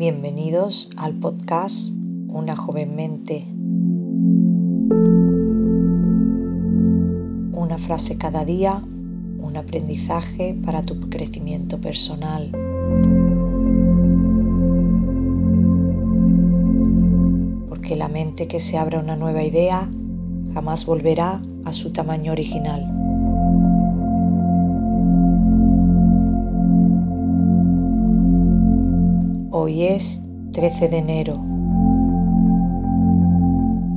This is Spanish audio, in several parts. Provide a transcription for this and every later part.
Bienvenidos al podcast Una joven mente. Una frase cada día, un aprendizaje para tu crecimiento personal. Porque la mente que se abre a una nueva idea jamás volverá a su tamaño original. Hoy es 13 de enero.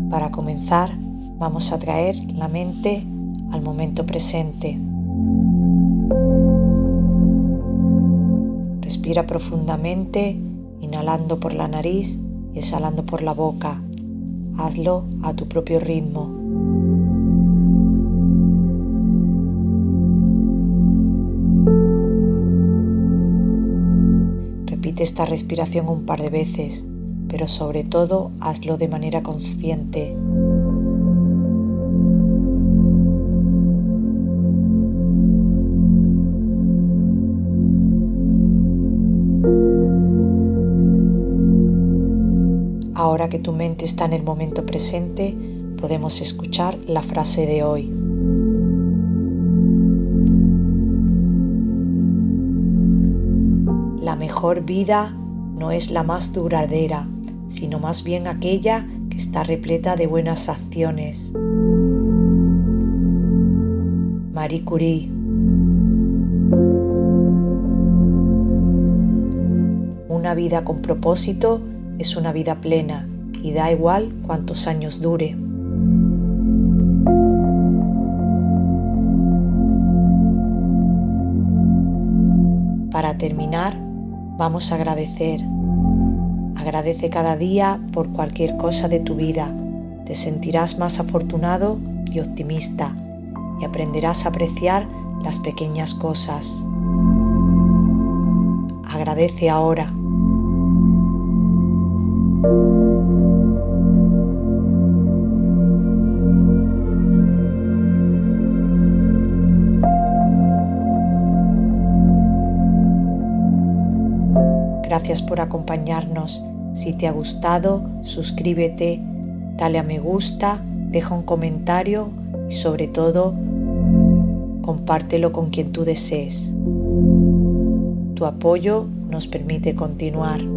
Para comenzar, vamos a traer la mente al momento presente. Respira profundamente, inhalando por la nariz y exhalando por la boca. Hazlo a tu propio ritmo. Repite esta respiración un par de veces, pero sobre todo hazlo de manera consciente. Ahora que tu mente está en el momento presente, podemos escuchar la frase de hoy. La mejor vida no es la más duradera, sino más bien aquella que está repleta de buenas acciones. Marie Curie Una vida con propósito es una vida plena y da igual cuántos años dure. Para terminar, Vamos a agradecer. Agradece cada día por cualquier cosa de tu vida. Te sentirás más afortunado y optimista y aprenderás a apreciar las pequeñas cosas. Agradece ahora. Gracias por acompañarnos. Si te ha gustado, suscríbete, dale a me gusta, deja un comentario y sobre todo, compártelo con quien tú desees. Tu apoyo nos permite continuar.